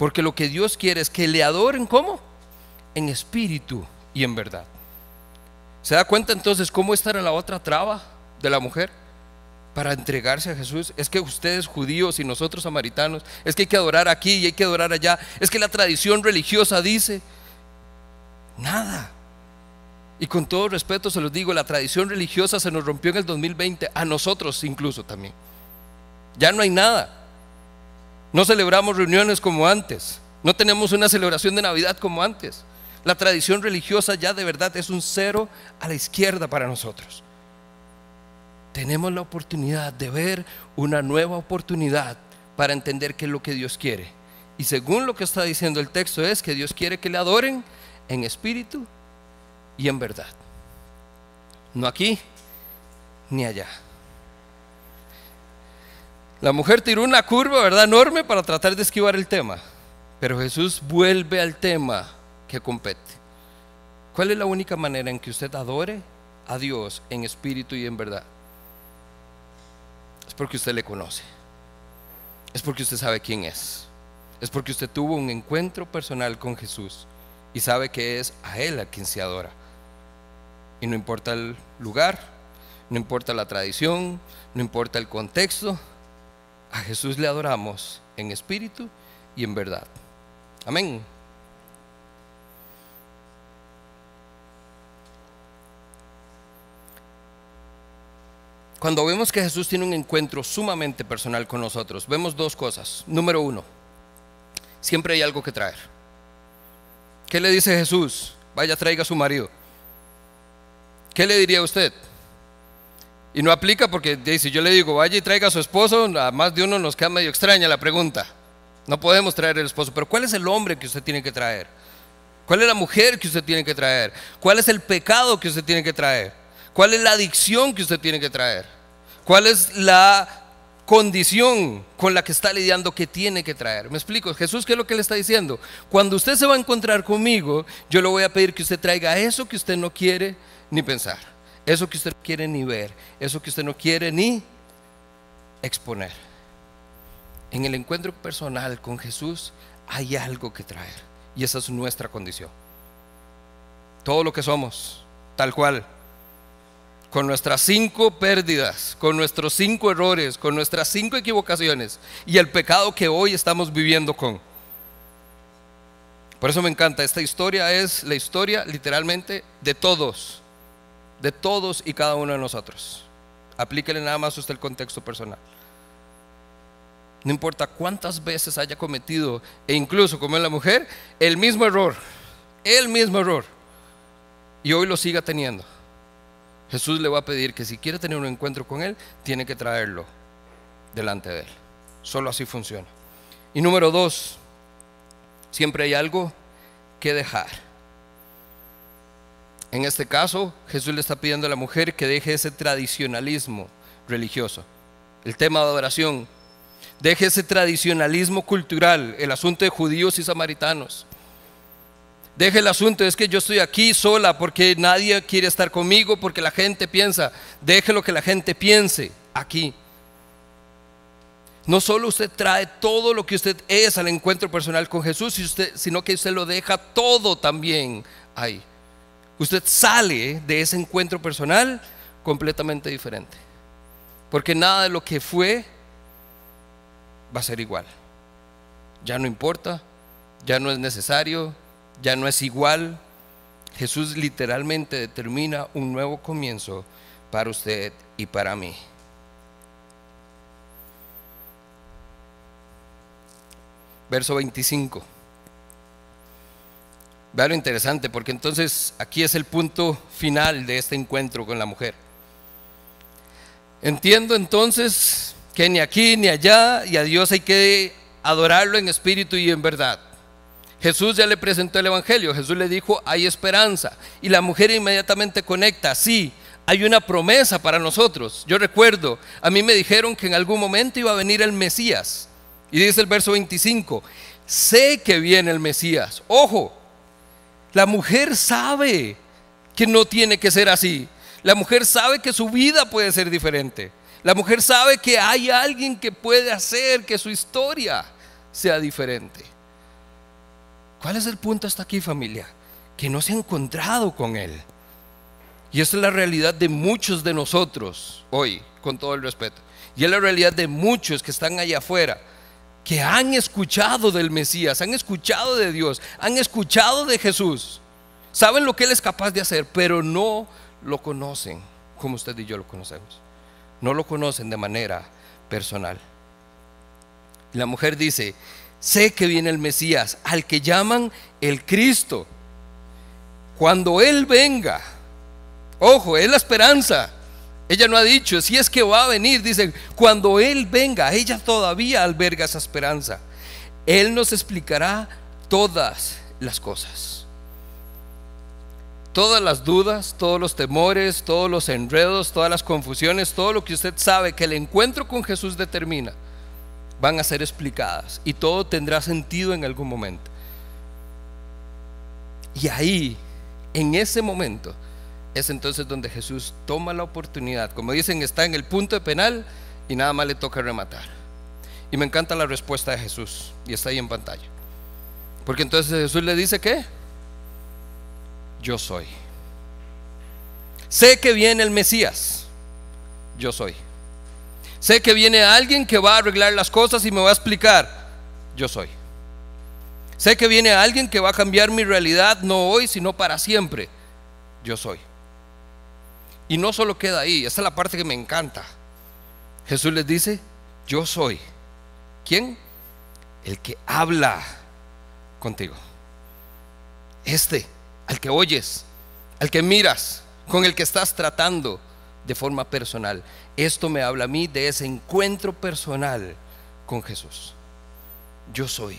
Porque lo que Dios quiere es que le adoren ¿cómo? En espíritu y en verdad. ¿Se da cuenta entonces cómo está en la otra traba de la mujer? para entregarse a Jesús. Es que ustedes judíos y nosotros samaritanos, es que hay que adorar aquí y hay que adorar allá. Es que la tradición religiosa dice, nada. Y con todo respeto se los digo, la tradición religiosa se nos rompió en el 2020, a nosotros incluso también. Ya no hay nada. No celebramos reuniones como antes. No tenemos una celebración de Navidad como antes. La tradición religiosa ya de verdad es un cero a la izquierda para nosotros tenemos la oportunidad de ver una nueva oportunidad para entender qué es lo que Dios quiere. Y según lo que está diciendo el texto es que Dios quiere que le adoren en espíritu y en verdad. No aquí ni allá. La mujer tiró una curva, ¿verdad? Enorme para tratar de esquivar el tema. Pero Jesús vuelve al tema que compete. ¿Cuál es la única manera en que usted adore a Dios en espíritu y en verdad? es porque usted le conoce. Es porque usted sabe quién es. Es porque usted tuvo un encuentro personal con Jesús y sabe que es a Él a quien se adora. Y no importa el lugar, no importa la tradición, no importa el contexto, a Jesús le adoramos en espíritu y en verdad. Amén. Cuando vemos que Jesús tiene un encuentro sumamente personal con nosotros, vemos dos cosas. Número uno, siempre hay algo que traer. ¿Qué le dice Jesús? Vaya, traiga a su marido. ¿Qué le diría a usted? Y no aplica porque si yo le digo, vaya y traiga a su esposo, a más de uno nos queda medio extraña la pregunta. No podemos traer el esposo, pero ¿cuál es el hombre que usted tiene que traer? ¿Cuál es la mujer que usted tiene que traer? ¿Cuál es el pecado que usted tiene que traer? ¿Cuál es la adicción que usted tiene que traer? ¿Cuál es la condición con la que está lidiando que tiene que traer? Me explico, Jesús, ¿qué es lo que le está diciendo? Cuando usted se va a encontrar conmigo, yo le voy a pedir que usted traiga eso que usted no quiere ni pensar, eso que usted no quiere ni ver, eso que usted no quiere ni exponer. En el encuentro personal con Jesús hay algo que traer. Y esa es nuestra condición. Todo lo que somos, tal cual. Con nuestras cinco pérdidas, con nuestros cinco errores, con nuestras cinco equivocaciones y el pecado que hoy estamos viviendo con. Por eso me encanta, esta historia es la historia literalmente de todos, de todos y cada uno de nosotros. Aplíquele nada más usted el contexto personal. No importa cuántas veces haya cometido, e incluso como en la mujer, el mismo error, el mismo error, y hoy lo siga teniendo. Jesús le va a pedir que si quiere tener un encuentro con Él, tiene que traerlo delante de Él. Solo así funciona. Y número dos, siempre hay algo que dejar. En este caso, Jesús le está pidiendo a la mujer que deje ese tradicionalismo religioso. El tema de adoración Deje ese tradicionalismo cultural, el asunto de judíos y samaritanos. Deje el asunto, es que yo estoy aquí sola porque nadie quiere estar conmigo, porque la gente piensa. Deje lo que la gente piense aquí. No solo usted trae todo lo que usted es al encuentro personal con Jesús, sino que usted lo deja todo también ahí. Usted sale de ese encuentro personal completamente diferente. Porque nada de lo que fue va a ser igual. Ya no importa, ya no es necesario, ya no es igual. Jesús literalmente determina un nuevo comienzo para usted y para mí. Verso 25. Vea lo interesante, porque entonces aquí es el punto final de este encuentro con la mujer. Entiendo entonces que ni aquí ni allá y a Dios hay que adorarlo en espíritu y en verdad. Jesús ya le presentó el Evangelio, Jesús le dijo, hay esperanza. Y la mujer inmediatamente conecta, sí, hay una promesa para nosotros. Yo recuerdo, a mí me dijeron que en algún momento iba a venir el Mesías. Y dice el verso 25, sé que viene el Mesías. Ojo, la mujer sabe que no tiene que ser así. La mujer sabe que su vida puede ser diferente. La mujer sabe que hay alguien que puede hacer que su historia sea diferente. ¿Cuál es el punto hasta aquí familia? Que no se ha encontrado con Él. Y esa es la realidad de muchos de nosotros hoy, con todo el respeto. Y es la realidad de muchos que están allá afuera, que han escuchado del Mesías, han escuchado de Dios, han escuchado de Jesús. Saben lo que Él es capaz de hacer, pero no lo conocen como usted y yo lo conocemos no lo conocen de manera personal. La mujer dice, sé que viene el Mesías, al que llaman el Cristo. Cuando Él venga, ojo, es la esperanza. Ella no ha dicho, si es que va a venir, dice, cuando Él venga, ella todavía alberga esa esperanza. Él nos explicará todas las cosas todas las dudas, todos los temores, todos los enredos, todas las confusiones, todo lo que usted sabe que el encuentro con Jesús determina, van a ser explicadas y todo tendrá sentido en algún momento. Y ahí, en ese momento, es entonces donde Jesús toma la oportunidad. Como dicen, está en el punto de penal y nada más le toca rematar. Y me encanta la respuesta de Jesús y está ahí en pantalla. Porque entonces Jesús le dice que yo soy. Sé que viene el Mesías, yo soy. Sé que viene alguien que va a arreglar las cosas y me va a explicar, yo soy. Sé que viene alguien que va a cambiar mi realidad, no hoy, sino para siempre, yo soy. Y no solo queda ahí, esa es la parte que me encanta. Jesús les dice, yo soy. ¿Quién? El que habla contigo. Este al que oyes, al que miras, con el que estás tratando de forma personal. Esto me habla a mí de ese encuentro personal con Jesús. yo soy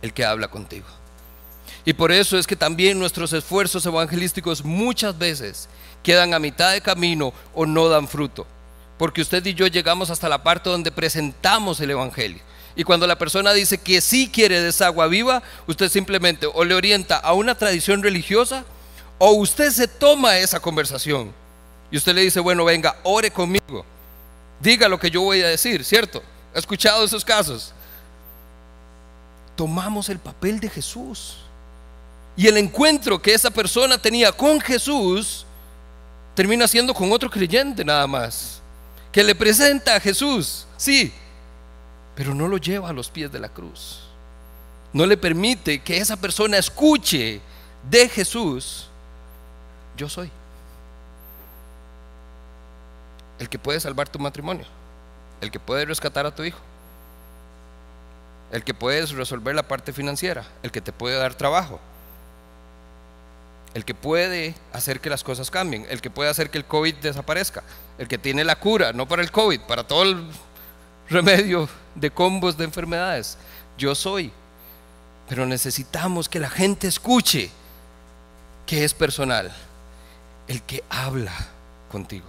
el que habla contigo. Y por eso es que también nuestros esfuerzos evangelísticos muchas veces quedan a mitad de camino o no dan fruto. Porque usted y yo llegamos hasta la parte donde presentamos el Evangelio. Y cuando la persona dice que sí quiere de esa agua viva, usted simplemente o le orienta a una tradición religiosa o usted se toma esa conversación. Y usted le dice, bueno, venga, ore conmigo. Diga lo que yo voy a decir, ¿cierto? ¿Ha escuchado esos casos? Tomamos el papel de Jesús. Y el encuentro que esa persona tenía con Jesús termina siendo con otro creyente nada más, que le presenta a Jesús, sí, pero no lo lleva a los pies de la cruz. No le permite que esa persona escuche de Jesús, yo soy el que puede salvar tu matrimonio, el que puede rescatar a tu hijo, el que puede resolver la parte financiera, el que te puede dar trabajo, el que puede hacer que las cosas cambien, el que puede hacer que el COVID desaparezca, el que tiene la cura, no para el COVID, para todo el remedio de combos de enfermedades. Yo soy. Pero necesitamos que la gente escuche que es personal, el que habla contigo.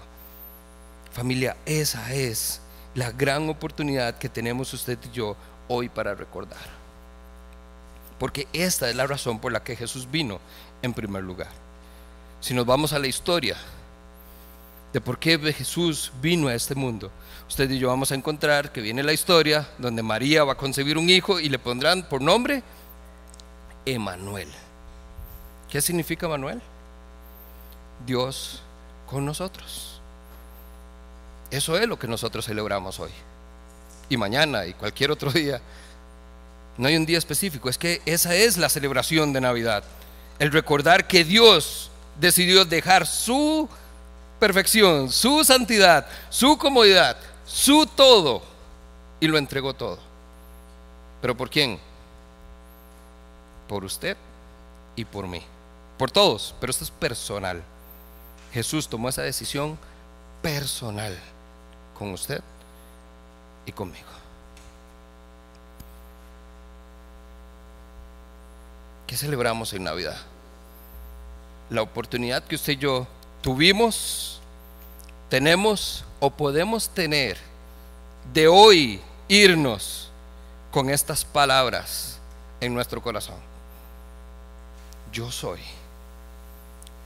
Familia, esa es la gran oportunidad que tenemos usted y yo hoy para recordar. Porque esta es la razón por la que Jesús vino en primer lugar. Si nos vamos a la historia de por qué Jesús vino a este mundo, usted y yo vamos a encontrar que viene la historia donde María va a concebir un hijo y le pondrán por nombre Emanuel. ¿Qué significa Emanuel? Dios con nosotros. Eso es lo que nosotros celebramos hoy. Y mañana y cualquier otro día. No hay un día específico, es que esa es la celebración de Navidad el recordar que Dios decidió dejar su perfección, su santidad, su comodidad, su todo, y lo entregó todo. ¿Pero por quién? Por usted y por mí. Por todos, pero esto es personal. Jesús tomó esa decisión personal con usted y conmigo. ¿Qué celebramos en Navidad? La oportunidad que usted y yo tuvimos, tenemos o podemos tener de hoy irnos con estas palabras en nuestro corazón. Yo soy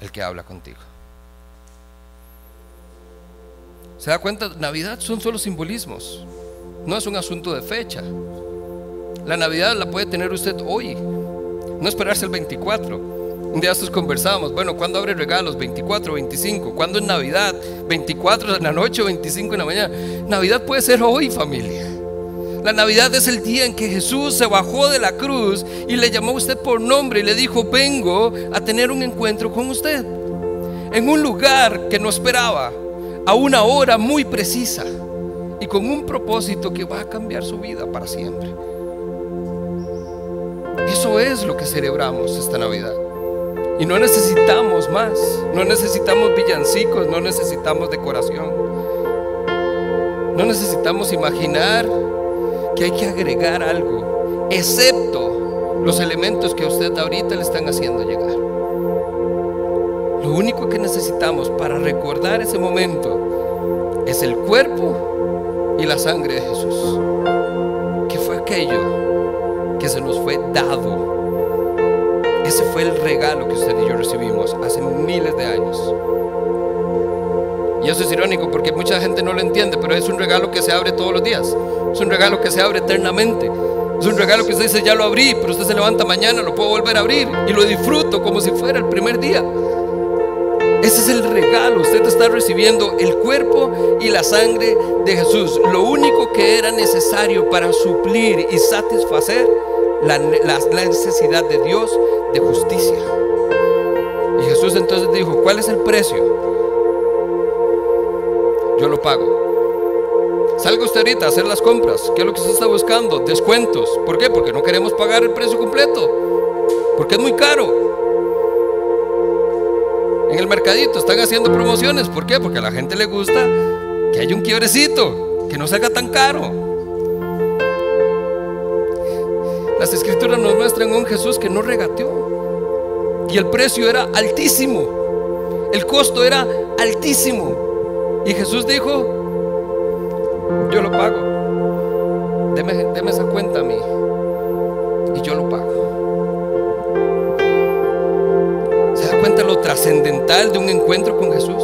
el que habla contigo. ¿Se da cuenta? Navidad son solo simbolismos. No es un asunto de fecha. La Navidad la puede tener usted hoy. No esperarse el 24. Un día estos conversábamos, bueno, ¿cuándo abre regalos? 24, 25. ¿Cuándo es Navidad? 24 en la noche o 25 en la mañana. Navidad puede ser hoy, familia. La Navidad es el día en que Jesús se bajó de la cruz y le llamó a usted por nombre y le dijo, vengo a tener un encuentro con usted. En un lugar que no esperaba, a una hora muy precisa y con un propósito que va a cambiar su vida para siempre. Eso es lo que celebramos esta Navidad. Y no necesitamos más, no necesitamos villancicos, no necesitamos decoración. No necesitamos imaginar que hay que agregar algo, excepto los elementos que a usted ahorita le están haciendo llegar. Lo único que necesitamos para recordar ese momento es el cuerpo y la sangre de Jesús. ¿Qué fue aquello que se nos fue dado. Ese fue el regalo que usted y yo recibimos hace miles de años. Y eso es irónico porque mucha gente no lo entiende, pero es un regalo que se abre todos los días. Es un regalo que se abre eternamente. Es un regalo que usted dice, ya lo abrí, pero usted se levanta mañana, lo puedo volver a abrir y lo disfruto como si fuera el primer día. Ese es el regalo. Usted está recibiendo el cuerpo y la sangre de Jesús. Lo único que era necesario para suplir y satisfacer la, necesidad de Dios de justicia. Y Jesús entonces dijo, ¿cuál es el precio? Yo lo pago. Salga usted ahorita a hacer las compras. ¿Qué es lo que usted está buscando? Descuentos. ¿Por qué? Porque no queremos pagar el precio completo. Porque es muy caro. En el mercadito están haciendo promociones. ¿Por qué? Porque a la gente le gusta que haya un quiebrecito, que no salga tan caro. Las escrituras nos muestran un Jesús que no regateó. Y el precio era altísimo. El costo era altísimo. Y Jesús dijo, yo lo pago. Deme, deme esa cuenta a mí. Y yo lo pago. ¿Se da cuenta lo trascendental de un encuentro con Jesús?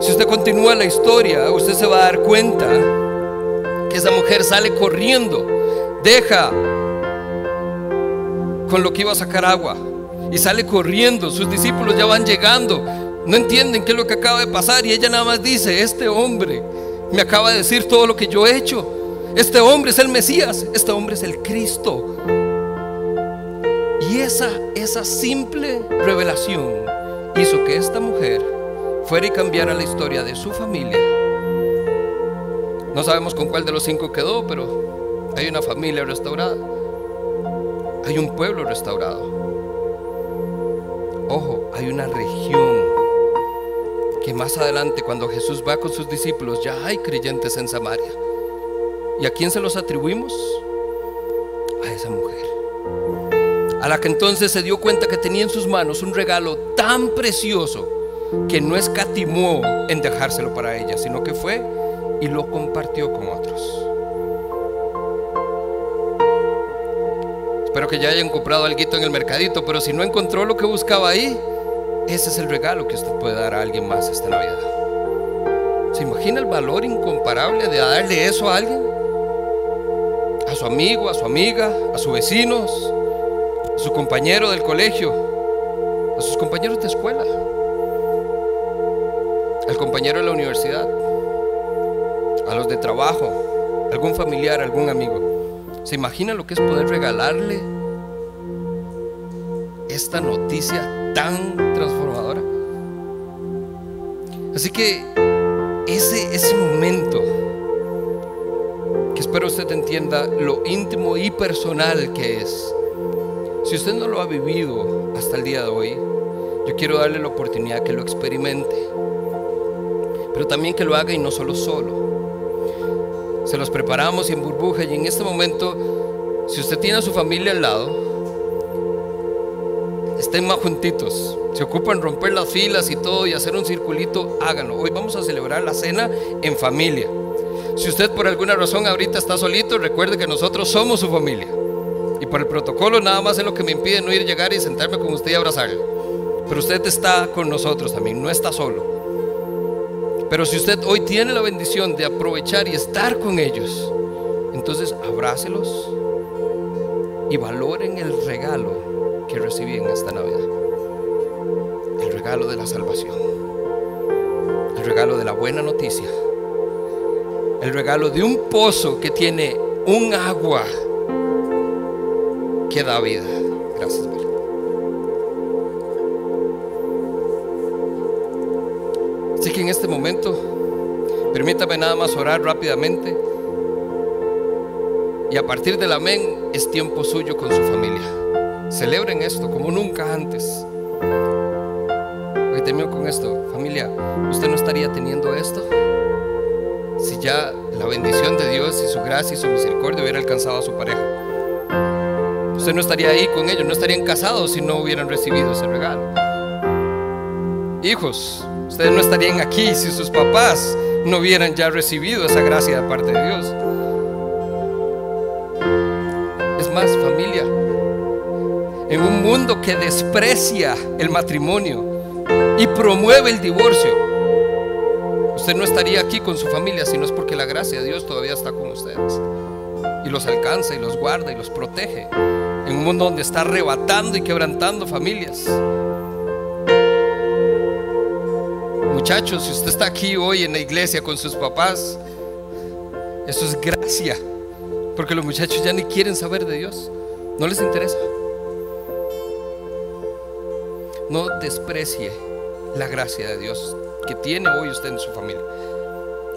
Si usted continúa la historia, usted se va a dar cuenta que esa mujer sale corriendo, deja con lo que iba a sacar agua y sale corriendo. Sus discípulos ya van llegando, no entienden qué es lo que acaba de pasar y ella nada más dice, este hombre me acaba de decir todo lo que yo he hecho. Este hombre es el Mesías, este hombre es el Cristo. Y esa, esa simple revelación hizo que esta mujer fuera y cambiara la historia de su familia. No sabemos con cuál de los cinco quedó, pero hay una familia restaurada. Hay un pueblo restaurado. Ojo, hay una región que más adelante cuando Jesús va con sus discípulos ya hay creyentes en Samaria. ¿Y a quién se los atribuimos? A esa mujer. A la que entonces se dio cuenta que tenía en sus manos un regalo tan precioso que no escatimó en dejárselo para ella, sino que fue y lo compartió con otros. Que ya hayan comprado algo en el mercadito, pero si no encontró lo que buscaba ahí, ese es el regalo que usted puede dar a alguien más esta Navidad. ¿Se imagina el valor incomparable de darle eso a alguien? A su amigo, a su amiga, a sus vecinos, a su compañero del colegio, a sus compañeros de escuela, al compañero de la universidad, a los de trabajo, algún familiar, algún amigo. ¿Se imagina lo que es poder regalarle esta noticia tan transformadora? Así que ese, ese momento, que espero usted entienda lo íntimo y personal que es, si usted no lo ha vivido hasta el día de hoy, yo quiero darle la oportunidad que lo experimente, pero también que lo haga y no solo solo. Se los preparamos en burbuja y en este momento, si usted tiene a su familia al lado, estén más juntitos. Se ocupan romper las filas y todo y hacer un circulito, háganlo. Hoy vamos a celebrar la cena en familia. Si usted por alguna razón ahorita está solito, recuerde que nosotros somos su familia. Y por el protocolo nada más es lo que me impide no ir llegar y sentarme con usted y abrazarle. Pero usted está con nosotros también, no está solo. Pero si usted hoy tiene la bendición de aprovechar y estar con ellos, entonces abrácelos y valoren el regalo que recibí en esta Navidad. El regalo de la salvación. El regalo de la buena noticia. El regalo de un pozo que tiene un agua que da vida. Gracias, Así que en este momento, permítame nada más orar rápidamente. Y a partir del amén es tiempo suyo con su familia. Celebren esto como nunca antes. Hoy termino con esto. Familia, ¿usted no estaría teniendo esto? Si ya la bendición de Dios y su gracia y su misericordia hubiera alcanzado a su pareja. Usted no estaría ahí con ellos, no estarían casados si no hubieran recibido ese regalo. Hijos, ustedes no estarían aquí si sus papás no hubieran ya recibido esa gracia de parte de Dios. Desprecia el matrimonio y promueve el divorcio. Usted no estaría aquí con su familia si no es porque la gracia de Dios todavía está con ustedes. Y los alcanza y los guarda y los protege. En un mundo donde está arrebatando y quebrantando familias. Muchachos, si usted está aquí hoy en la iglesia con sus papás, eso es gracia. Porque los muchachos ya ni quieren saber de Dios. No les interesa. No desprecie la gracia de Dios que tiene hoy usted en su familia.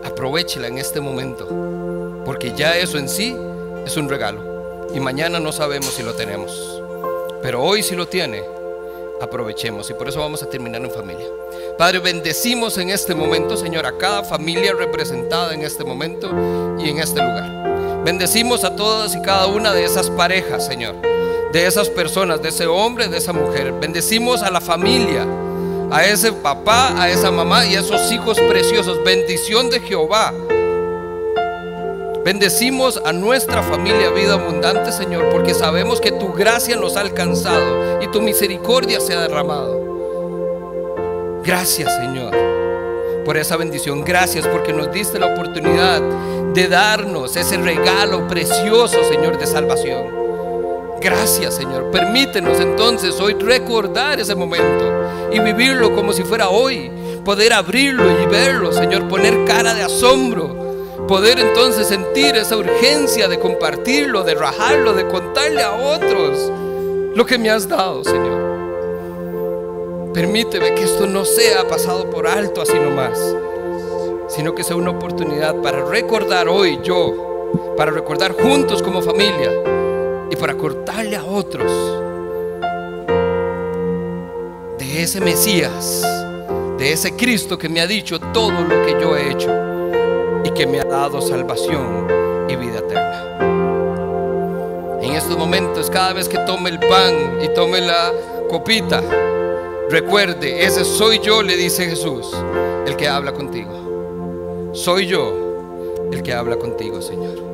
Aprovechela en este momento, porque ya eso en sí es un regalo. Y mañana no sabemos si lo tenemos. Pero hoy si lo tiene, aprovechemos. Y por eso vamos a terminar en familia. Padre, bendecimos en este momento, Señor, a cada familia representada en este momento y en este lugar. Bendecimos a todas y cada una de esas parejas, Señor. De esas personas, de ese hombre, de esa mujer. Bendecimos a la familia, a ese papá, a esa mamá y a esos hijos preciosos. Bendición de Jehová. Bendecimos a nuestra familia vida abundante, Señor, porque sabemos que tu gracia nos ha alcanzado y tu misericordia se ha derramado. Gracias, Señor, por esa bendición. Gracias porque nos diste la oportunidad de darnos ese regalo precioso, Señor, de salvación. Gracias, Señor. Permítenos entonces hoy recordar ese momento y vivirlo como si fuera hoy. Poder abrirlo y verlo, Señor. Poner cara de asombro. Poder entonces sentir esa urgencia de compartirlo, de rajarlo, de contarle a otros lo que me has dado, Señor. Permíteme que esto no sea pasado por alto así nomás, sino que sea una oportunidad para recordar hoy yo, para recordar juntos como familia y para cortarle a otros de ese Mesías, de ese Cristo que me ha dicho todo lo que yo he hecho y que me ha dado salvación y vida eterna. En estos momentos, cada vez que tome el pan y tome la copita, Recuerde, ese soy yo, le dice Jesús, el que habla contigo. Soy yo el que habla contigo, Señor.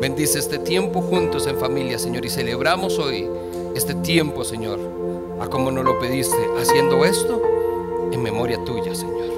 Bendice este tiempo juntos en familia, Señor, y celebramos hoy este tiempo, Señor, a como nos lo pediste, haciendo esto en memoria tuya, Señor.